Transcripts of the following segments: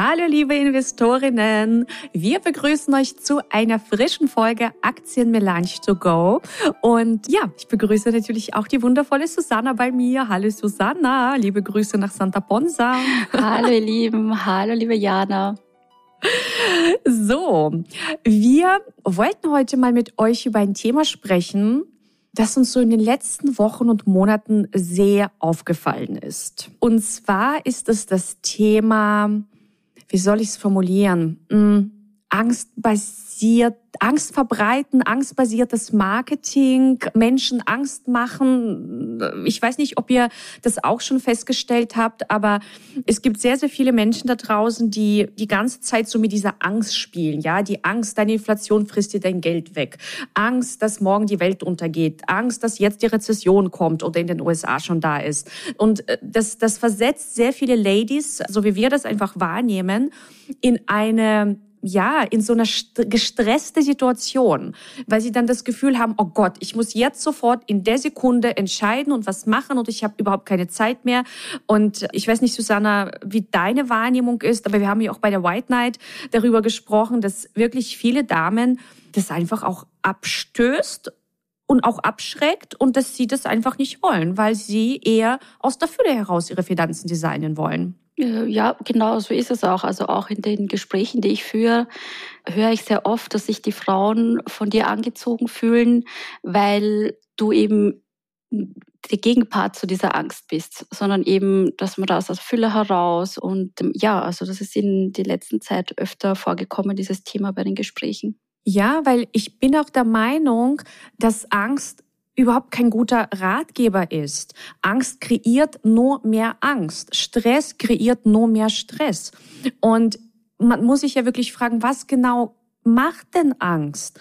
Hallo liebe Investorinnen, wir begrüßen euch zu einer frischen Folge Aktien Melange to go. Und ja, ich begrüße natürlich auch die wundervolle Susanna bei mir. Hallo Susanna, liebe Grüße nach Santa Ponsa. Hallo ihr Lieben, hallo liebe Jana. So, wir wollten heute mal mit euch über ein Thema sprechen, das uns so in den letzten Wochen und Monaten sehr aufgefallen ist. Und zwar ist es das Thema wie soll ich es formulieren? Hm, angstbasiert, Angst verbreiten, angstbasiertes Marketing, Menschen Angst machen. Ich weiß nicht, ob ihr das auch schon festgestellt habt, aber es gibt sehr, sehr viele Menschen da draußen, die die ganze Zeit so mit dieser Angst spielen. Ja, die Angst, deine Inflation frisst dir dein Geld weg. Angst, dass morgen die Welt untergeht. Angst, dass jetzt die Rezession kommt oder in den USA schon da ist. Und äh, das, das versetzt sehr viele Ladies, so wie wir das einfach wahrnehmen, in eine ja, in so einer gestresste Situation, weil sie dann das Gefühl haben, oh Gott, ich muss jetzt sofort in der Sekunde entscheiden und was machen und ich habe überhaupt keine Zeit mehr. Und ich weiß nicht, Susanna, wie deine Wahrnehmung ist, aber wir haben ja auch bei der White Night darüber gesprochen, dass wirklich viele Damen das einfach auch abstößt und auch abschreckt und dass sie das einfach nicht wollen, weil sie eher aus der Fülle heraus ihre Finanzen designen wollen. Äh, ja, genau, so ist es auch. Also auch in den Gesprächen, die ich führe, höre ich sehr oft, dass sich die Frauen von dir angezogen fühlen, weil du eben der Gegenpart zu dieser Angst bist, sondern eben, dass man da aus der Fülle heraus und ähm, ja, also das ist in der letzten Zeit öfter vorgekommen, dieses Thema bei den Gesprächen. Ja, weil ich bin auch der Meinung, dass Angst überhaupt kein guter Ratgeber ist. Angst kreiert nur mehr Angst. Stress kreiert nur mehr Stress. Und man muss sich ja wirklich fragen, was genau macht denn Angst?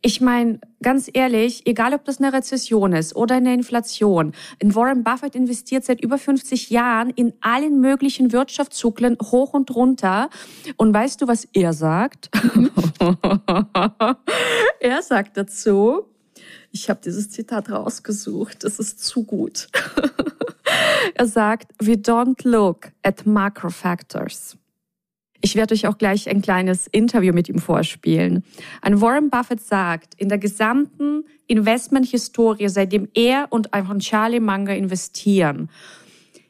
Ich meine, ganz ehrlich, egal ob das eine Rezession ist oder eine Inflation, in Warren Buffett investiert seit über 50 Jahren in allen möglichen Wirtschaftszyklen hoch und runter. Und weißt du, was er sagt? er sagt dazu, ich habe dieses Zitat rausgesucht. Es ist zu gut. er sagt, we don't look at macro factors. Ich werde euch auch gleich ein kleines Interview mit ihm vorspielen. Ein Warren Buffett sagt, in der gesamten Investmenthistorie, seitdem er und einfach Charlie Munger investieren,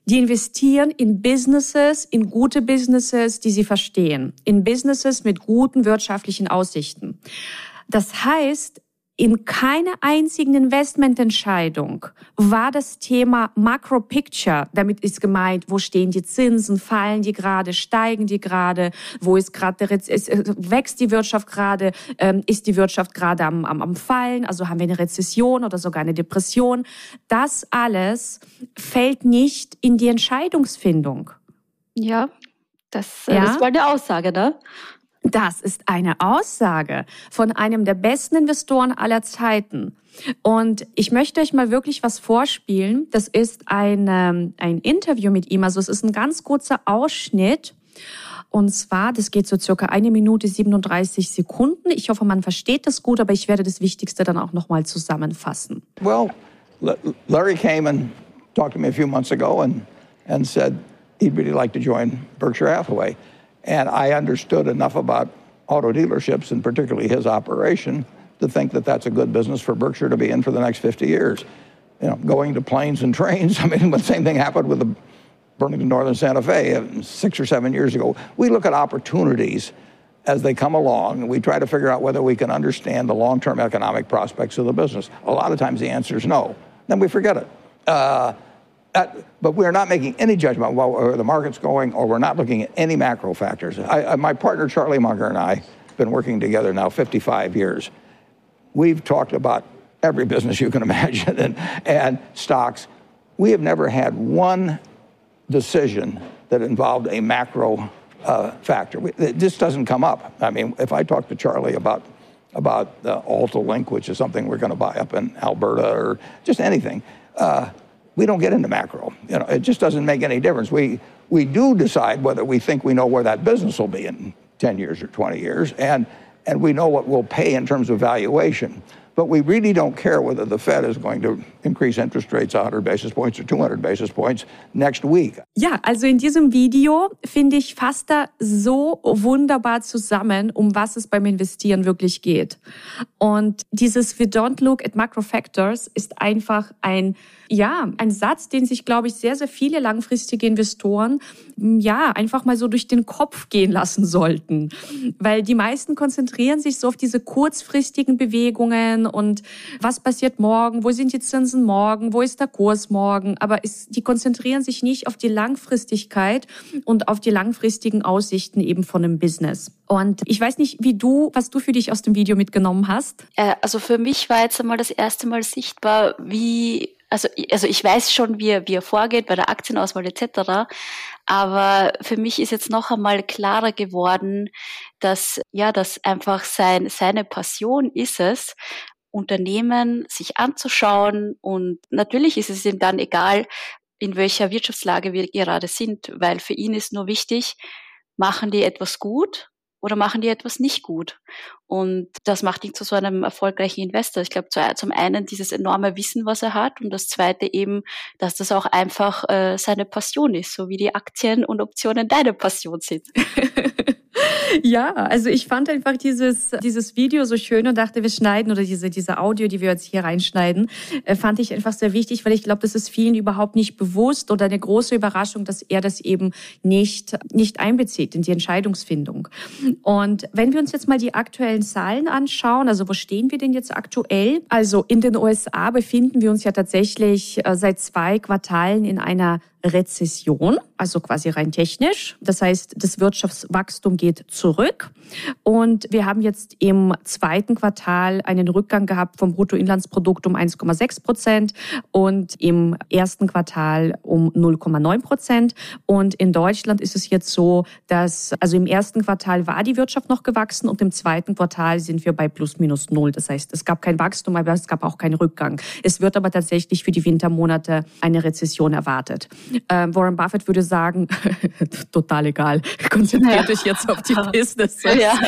die investieren in Businesses, in gute Businesses, die sie verstehen, in Businesses mit guten wirtschaftlichen Aussichten. Das heißt, in keiner einzigen Investmententscheidung war das Thema Macro Picture, damit ist gemeint, wo stehen die Zinsen, fallen die gerade, steigen die gerade, wo ist gerade wächst die Wirtschaft gerade, ähm, ist die Wirtschaft gerade am, am, am Fallen, also haben wir eine Rezession oder sogar eine Depression. Das alles fällt nicht in die Entscheidungsfindung. Ja, das, äh, ja? das war eine Aussage, ne? Das ist eine Aussage von einem der besten Investoren aller Zeiten. Und ich möchte euch mal wirklich was vorspielen. Das ist ein, ähm, ein Interview mit ihm. Also es ist ein ganz kurzer Ausschnitt. Und zwar, das geht so circa eine Minute 37 Sekunden. Ich hoffe, man versteht das gut, aber ich werde das Wichtigste dann auch nochmal zusammenfassen. Well, Larry came and talked to me a few months ago and, and said he'd really like to join Berkshire Hathaway. And I understood enough about auto dealerships and particularly his operation to think that that's a good business for Berkshire to be in for the next 50 years. You know, going to planes and trains. I mean, the same thing happened with the Burlington Northern Santa Fe uh, six or seven years ago. We look at opportunities as they come along, and we try to figure out whether we can understand the long-term economic prospects of the business. A lot of times the answer is no. Then we forget it. Uh, but we're not making any judgment about where the market's going, or we're not looking at any macro factors. I, my partner Charlie Munger and I have been working together now 55 years. We've talked about every business you can imagine and, and stocks. We have never had one decision that involved a macro uh, factor. It just doesn't come up. I mean, if I talk to Charlie about about the Alta Link, which is something we're going to buy up in Alberta, or just anything, uh, we don't get into macro. You know, it just doesn't make any difference. We we do decide whether we think we know where that business will be in 10 years or 20 years, and and we know what we'll pay in terms of valuation. But we really don't care whether the Fed is going to increase interest rates 100 basis points or 200 basis points next week. Ja, also in diesem Video finde ich fasst da so wunderbar zusammen, um was es beim Investieren wirklich geht. Und dieses We don't look at macro factors ist einfach ein ja, ein Satz, den sich, glaube ich, sehr, sehr viele langfristige Investoren ja einfach mal so durch den Kopf gehen lassen sollten. Weil die meisten konzentrieren sich so auf diese kurzfristigen Bewegungen und was passiert morgen, wo sind die Zinsen morgen, wo ist der Kurs morgen. Aber es, die konzentrieren sich nicht auf die Langfristigkeit und auf die langfristigen Aussichten eben von einem Business. Und ich weiß nicht, wie du, was du für dich aus dem Video mitgenommen hast. Äh, also für mich war jetzt einmal das erste Mal sichtbar, wie also, also ich weiß schon, wie er, wie er vorgeht bei der Aktienauswahl etc. Aber für mich ist jetzt noch einmal klarer geworden, dass ja, dass einfach sein, seine Passion ist es, Unternehmen sich anzuschauen und natürlich ist es ihm dann egal, in welcher Wirtschaftslage wir gerade sind, weil für ihn ist nur wichtig, machen die etwas gut oder machen die etwas nicht gut? Und das macht ihn zu so einem erfolgreichen Investor. Ich glaube, zum einen dieses enorme Wissen, was er hat, und das zweite eben, dass das auch einfach äh, seine Passion ist, so wie die Aktien und Optionen deine Passion sind. Ja, also ich fand einfach dieses, dieses Video so schön und dachte, wir schneiden oder diese, diese Audio, die wir jetzt hier reinschneiden, äh, fand ich einfach sehr wichtig, weil ich glaube, das ist vielen überhaupt nicht bewusst oder eine große Überraschung, dass er das eben nicht, nicht einbezieht in die Entscheidungsfindung. Und wenn wir uns jetzt mal die aktuellen Zahlen anschauen, also wo stehen wir denn jetzt aktuell? Also in den USA befinden wir uns ja tatsächlich äh, seit zwei Quartalen in einer Rezession, also quasi rein technisch. Das heißt, das Wirtschaftswachstum geht zurück. Und wir haben jetzt im zweiten Quartal einen Rückgang gehabt vom Bruttoinlandsprodukt um 1,6 Prozent und im ersten Quartal um 0,9 Prozent. Und in Deutschland ist es jetzt so, dass, also im ersten Quartal war die Wirtschaft noch gewachsen und im zweiten Quartal sind wir bei plus minus null. Das heißt, es gab kein Wachstum, aber es gab auch keinen Rückgang. Es wird aber tatsächlich für die Wintermonate eine Rezession erwartet. Ähm, Warren Buffett würde sagen, total egal, konzentriert ja. euch jetzt auf die Business. Ja.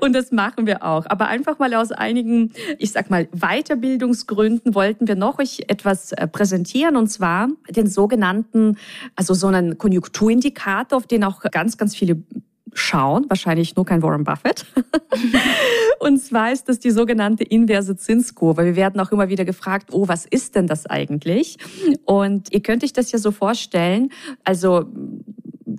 Und das machen wir auch. Aber einfach mal aus einigen, ich sag mal, Weiterbildungsgründen wollten wir noch euch etwas äh, präsentieren und zwar den sogenannten, also so einen Konjunkturindikator, auf den auch ganz, ganz viele schauen, wahrscheinlich nur kein Warren Buffett. und zwar ist das die sogenannte inverse Zinskurve. Wir werden auch immer wieder gefragt, oh, was ist denn das eigentlich? Und ihr könnt euch das ja so vorstellen, also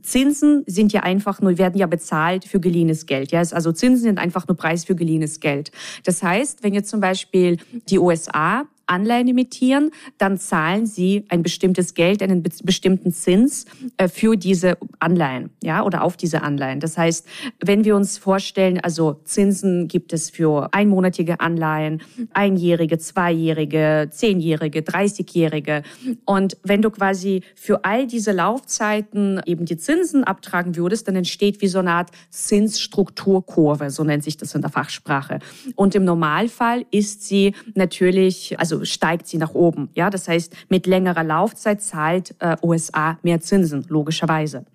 Zinsen sind ja einfach nur, werden ja bezahlt für geliehenes Geld. Ja, also Zinsen sind einfach nur Preis für geliehenes Geld. Das heißt, wenn jetzt zum Beispiel die USA Anleihen emittieren, dann zahlen sie ein bestimmtes Geld, einen bestimmten Zins äh, für diese Anleihen, ja, oder auf diese Anleihen. Das heißt, wenn wir uns vorstellen, also Zinsen gibt es für einmonatige Anleihen, einjährige, zweijährige, zehnjährige, dreißigjährige. Und wenn du quasi für all diese Laufzeiten eben die Zinsen abtragen würdest, dann entsteht wie so eine Art Zinsstrukturkurve, so nennt sich das in der Fachsprache. Und im Normalfall ist sie natürlich, also steigt sie nach oben. Ja, das heißt, mit längerer Laufzeit zahlt äh, USA mehr Zinsen, logischerweise.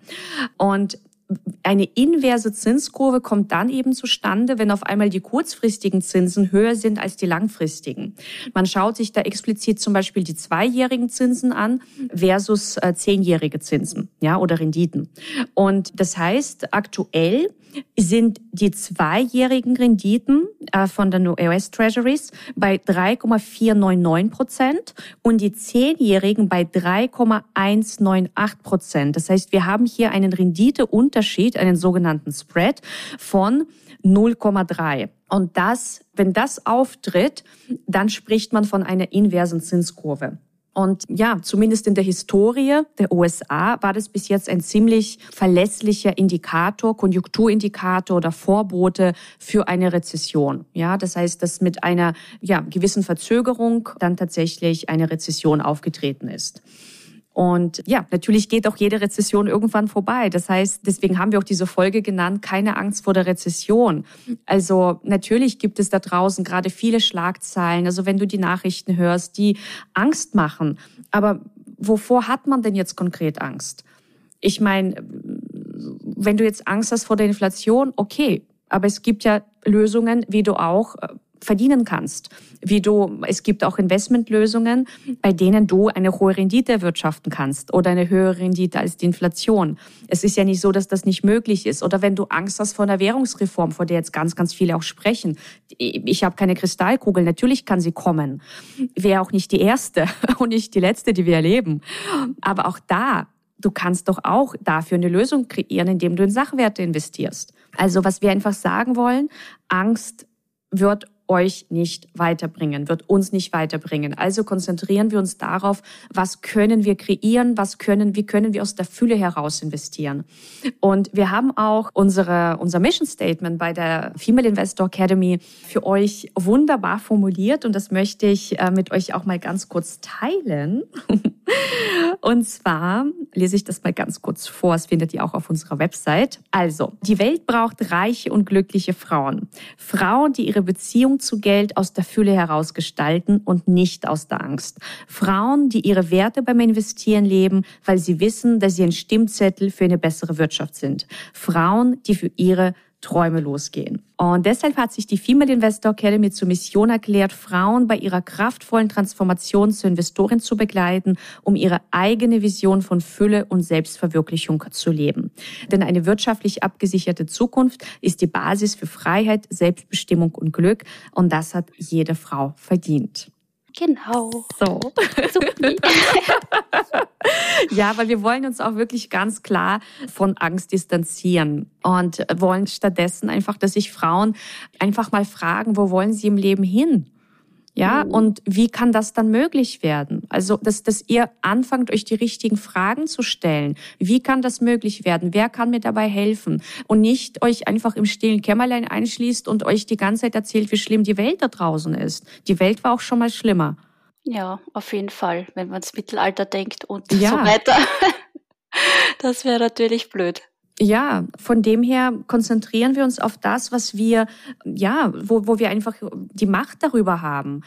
Und eine inverse Zinskurve kommt dann eben zustande, wenn auf einmal die kurzfristigen Zinsen höher sind als die langfristigen. Man schaut sich da explizit zum Beispiel die zweijährigen Zinsen an versus äh, zehnjährige Zinsen, ja, oder Renditen. Und das heißt, aktuell sind die zweijährigen Renditen äh, von den US Treasuries bei 3,499 Prozent und die zehnjährigen bei 3,198 Prozent. Das heißt, wir haben hier einen Renditeunterschied, einen sogenannten Spread von 0,3. Und das, wenn das auftritt, dann spricht man von einer inversen Zinskurve. Und ja, zumindest in der Historie der USA war das bis jetzt ein ziemlich verlässlicher Indikator, Konjunkturindikator oder Vorbote für eine Rezession. Ja, das heißt, dass mit einer ja, gewissen Verzögerung dann tatsächlich eine Rezession aufgetreten ist. Und ja, natürlich geht auch jede Rezession irgendwann vorbei. Das heißt, deswegen haben wir auch diese Folge genannt, keine Angst vor der Rezession. Also natürlich gibt es da draußen gerade viele Schlagzeilen. Also wenn du die Nachrichten hörst, die Angst machen. Aber wovor hat man denn jetzt konkret Angst? Ich meine, wenn du jetzt Angst hast vor der Inflation, okay. Aber es gibt ja Lösungen, wie du auch äh, verdienen kannst. Wie du, es gibt auch Investmentlösungen, bei denen du eine hohe Rendite erwirtschaften kannst oder eine höhere Rendite als die Inflation. Es ist ja nicht so, dass das nicht möglich ist. Oder wenn du Angst hast vor einer Währungsreform, vor der jetzt ganz, ganz viele auch sprechen. Ich habe keine Kristallkugel. Natürlich kann sie kommen. Wäre auch nicht die erste und nicht die letzte, die wir erleben. Aber auch da du kannst doch auch dafür eine Lösung kreieren, indem du in Sachwerte investierst. Also was wir einfach sagen wollen, Angst wird euch nicht weiterbringen, wird uns nicht weiterbringen. Also konzentrieren wir uns darauf, was können wir kreieren, was können, wie können wir aus der Fülle heraus investieren. Und wir haben auch unsere, unser Mission Statement bei der Female Investor Academy für euch wunderbar formuliert und das möchte ich äh, mit euch auch mal ganz kurz teilen. Und zwar lese ich das mal ganz kurz vor. Das findet ihr auch auf unserer Website. Also, die Welt braucht reiche und glückliche Frauen. Frauen, die ihre Beziehung zu Geld aus der Fülle heraus gestalten und nicht aus der Angst. Frauen, die ihre Werte beim Investieren leben, weil sie wissen, dass sie ein Stimmzettel für eine bessere Wirtschaft sind. Frauen, die für ihre Träume losgehen. Und deshalb hat sich die Female Investor Academy zur Mission erklärt, Frauen bei ihrer kraftvollen Transformation zur Investorin zu begleiten, um ihre eigene Vision von Fülle und Selbstverwirklichung zu leben. Denn eine wirtschaftlich abgesicherte Zukunft ist die Basis für Freiheit, Selbstbestimmung und Glück. Und das hat jede Frau verdient. Genau. So. ja, weil wir wollen uns auch wirklich ganz klar von Angst distanzieren und wollen stattdessen einfach, dass sich Frauen einfach mal fragen, wo wollen sie im Leben hin? Ja, mhm. und wie kann das dann möglich werden? Also, dass, dass ihr anfangt, euch die richtigen Fragen zu stellen. Wie kann das möglich werden? Wer kann mir dabei helfen? Und nicht euch einfach im stillen Kämmerlein einschließt und euch die ganze Zeit erzählt, wie schlimm die Welt da draußen ist. Die Welt war auch schon mal schlimmer. Ja, auf jeden Fall, wenn man ins Mittelalter denkt und ja. so weiter. Das wäre natürlich blöd. Ja, von dem her konzentrieren wir uns auf das, was wir, ja, wo, wo wir einfach die Macht darüber haben.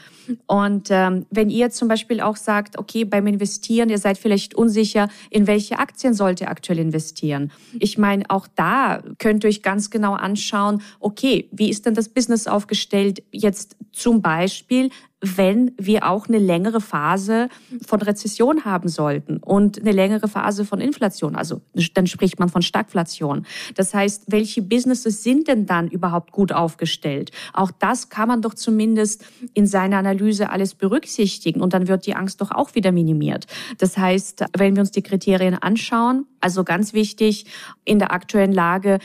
Und ähm, wenn ihr zum Beispiel auch sagt, okay, beim Investieren, ihr seid vielleicht unsicher, in welche Aktien sollt ihr aktuell investieren? Ich meine, auch da könnt ihr euch ganz genau anschauen, okay, wie ist denn das Business aufgestellt? Jetzt zum Beispiel, wenn wir auch eine längere Phase von Rezession haben sollten und eine längere Phase von Inflation. Also dann spricht man von Stagflation. Das heißt, welche Businesses sind denn dann überhaupt gut aufgestellt? Auch das kann man doch zumindest in seiner Analyse alles berücksichtigen und dann wird die Angst doch auch wieder minimiert. Das heißt, wenn wir uns die Kriterien anschauen, also ganz wichtig in der aktuellen Lage,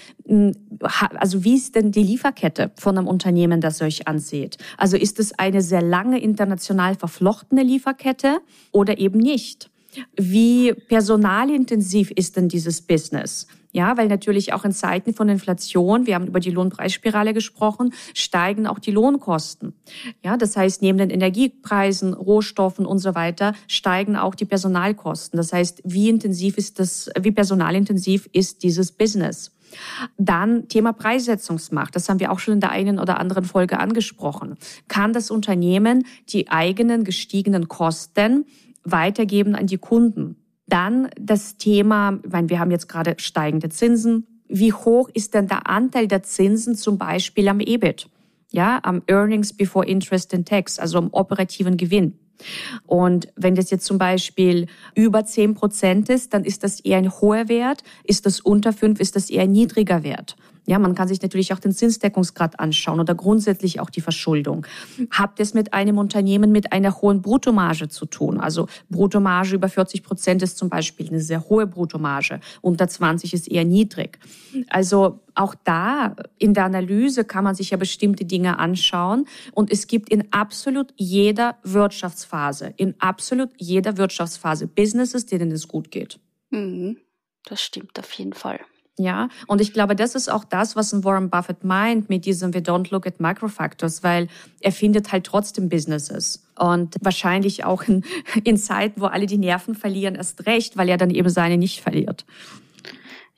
also wie ist denn die Lieferkette von einem Unternehmen, das euch ansieht? Also ist es eine sehr lange international verflochtene Lieferkette oder eben nicht? Wie personalintensiv ist denn dieses Business? Ja, weil natürlich auch in Zeiten von Inflation, wir haben über die Lohnpreisspirale gesprochen, steigen auch die Lohnkosten. Ja, das heißt, neben den Energiepreisen, Rohstoffen und so weiter steigen auch die Personalkosten. Das heißt, wie intensiv ist das, wie personalintensiv ist dieses Business? Dann Thema Preissetzungsmacht. Das haben wir auch schon in der einen oder anderen Folge angesprochen. Kann das Unternehmen die eigenen gestiegenen Kosten weitergeben an die Kunden? Dann das Thema, ich meine, wir haben jetzt gerade steigende Zinsen. Wie hoch ist denn der Anteil der Zinsen zum Beispiel am EBIT? Ja, am Earnings Before Interest and Tax, also am operativen Gewinn. Und wenn das jetzt zum Beispiel über 10 Prozent ist, dann ist das eher ein hoher Wert. Ist das unter 5, ist das eher ein niedriger Wert. Ja, man kann sich natürlich auch den Zinsdeckungsgrad anschauen oder grundsätzlich auch die Verschuldung. Habt es mit einem Unternehmen mit einer hohen Bruttomarge zu tun? Also Bruttomarge über 40 Prozent ist zum Beispiel eine sehr hohe Bruttomarge. Unter 20 ist eher niedrig. Also auch da in der Analyse kann man sich ja bestimmte Dinge anschauen. Und es gibt in absolut jeder Wirtschaftsphase, in absolut jeder Wirtschaftsphase Businesses, denen es gut geht. Mhm. Das stimmt auf jeden Fall. Ja, und ich glaube, das ist auch das, was Warren Buffett meint mit diesem We don't look at microfactors, weil er findet halt trotzdem Businesses. Und wahrscheinlich auch in, in Zeiten, wo alle die Nerven verlieren, erst recht, weil er dann eben seine nicht verliert.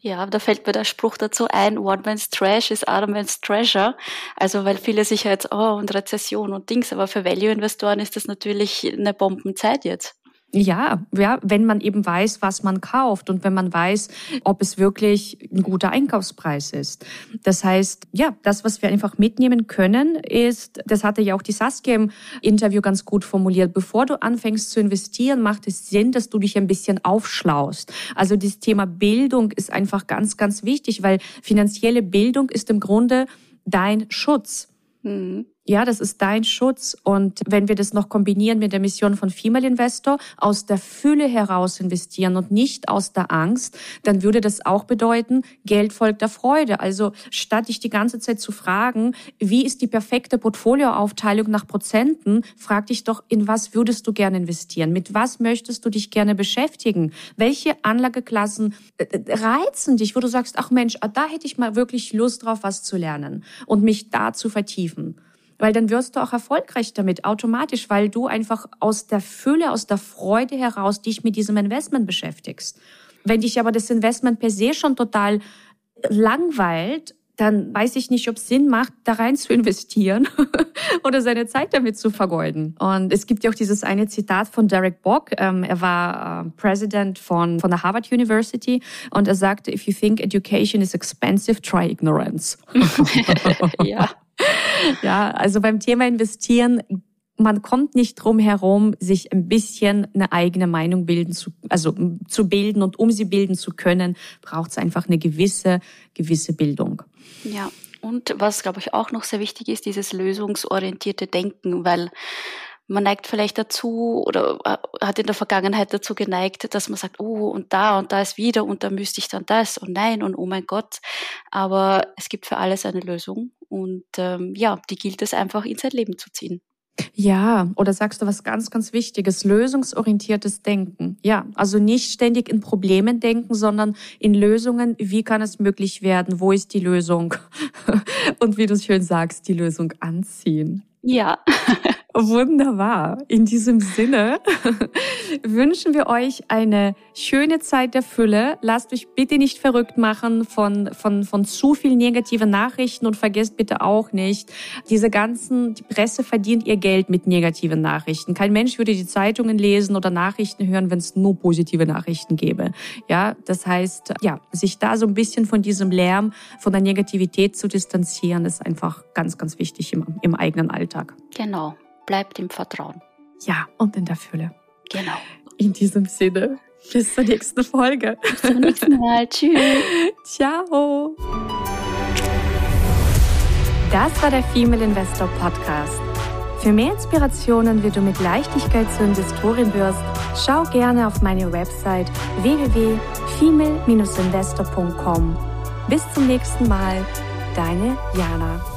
Ja, da fällt mir der Spruch dazu ein, One Man's Trash is Other Man's Treasure. Also weil viele sich jetzt, oh, und Rezession und Dings, aber für Value-Investoren ist das natürlich eine Bombenzeit jetzt. Ja, ja, wenn man eben weiß, was man kauft und wenn man weiß, ob es wirklich ein guter Einkaufspreis ist. Das heißt, ja, das, was wir einfach mitnehmen können, ist, das hatte ja auch die Saskia im Interview ganz gut formuliert, bevor du anfängst zu investieren, macht es Sinn, dass du dich ein bisschen aufschlaust. Also das Thema Bildung ist einfach ganz, ganz wichtig, weil finanzielle Bildung ist im Grunde dein Schutz. Mhm. Ja, das ist dein Schutz. Und wenn wir das noch kombinieren mit der Mission von Female Investor, aus der Fülle heraus investieren und nicht aus der Angst, dann würde das auch bedeuten, Geld folgt der Freude. Also statt dich die ganze Zeit zu fragen, wie ist die perfekte Portfolioaufteilung nach Prozenten, frag dich doch, in was würdest du gerne investieren? Mit was möchtest du dich gerne beschäftigen? Welche Anlageklassen äh, äh, reizen dich, wo du sagst, ach Mensch, ah, da hätte ich mal wirklich Lust drauf, was zu lernen und mich da zu vertiefen weil dann wirst du auch erfolgreich damit, automatisch, weil du einfach aus der Fülle, aus der Freude heraus dich mit diesem Investment beschäftigst. Wenn dich aber das Investment per se schon total langweilt, dann weiß ich nicht, ob es Sinn macht, da rein zu investieren oder seine Zeit damit zu vergeuden. Und es gibt ja auch dieses eine Zitat von Derek Bock. Ähm, er war äh, President von, von der Harvard University und er sagte, if you think education is expensive, try ignorance. ja. Ja, also beim Thema investieren man kommt nicht drum herum, sich ein bisschen eine eigene Meinung bilden zu, also zu bilden und um sie bilden zu können, braucht es einfach eine gewisse, gewisse Bildung. Ja. Und was, glaube ich, auch noch sehr wichtig ist, dieses lösungsorientierte Denken, weil man neigt vielleicht dazu oder äh, hat in der Vergangenheit dazu geneigt, dass man sagt, oh, und da und da ist wieder und da müsste ich dann das und nein und oh mein Gott. Aber es gibt für alles eine Lösung und ähm, ja, die gilt es einfach in sein Leben zu ziehen. Ja, oder sagst du was ganz, ganz Wichtiges, lösungsorientiertes Denken. Ja, also nicht ständig in Problemen denken, sondern in Lösungen. Wie kann es möglich werden? Wo ist die Lösung? Und wie du schön sagst, die Lösung anziehen. Ja. Wunderbar. In diesem Sinne wünschen wir euch eine schöne Zeit der Fülle. Lasst euch bitte nicht verrückt machen von, von, von zu viel negativen Nachrichten und vergesst bitte auch nicht, diese ganzen, die Presse verdient ihr Geld mit negativen Nachrichten. Kein Mensch würde die Zeitungen lesen oder Nachrichten hören, wenn es nur positive Nachrichten gäbe. Ja, das heißt, ja, sich da so ein bisschen von diesem Lärm, von der Negativität zu distanzieren, ist einfach ganz, ganz wichtig im, im eigenen Alltag. Genau bleibt im Vertrauen. Ja, und in der Fülle. Genau. In diesem Sinne, bis zur nächsten Folge. Bis zum nächsten Mal. Tschüss. Ciao. Das war der Female Investor Podcast. Für mehr Inspirationen, wie du mit Leichtigkeit zur Investorin wirst, schau gerne auf meine Website www.female-investor.com. Bis zum nächsten Mal, deine Jana.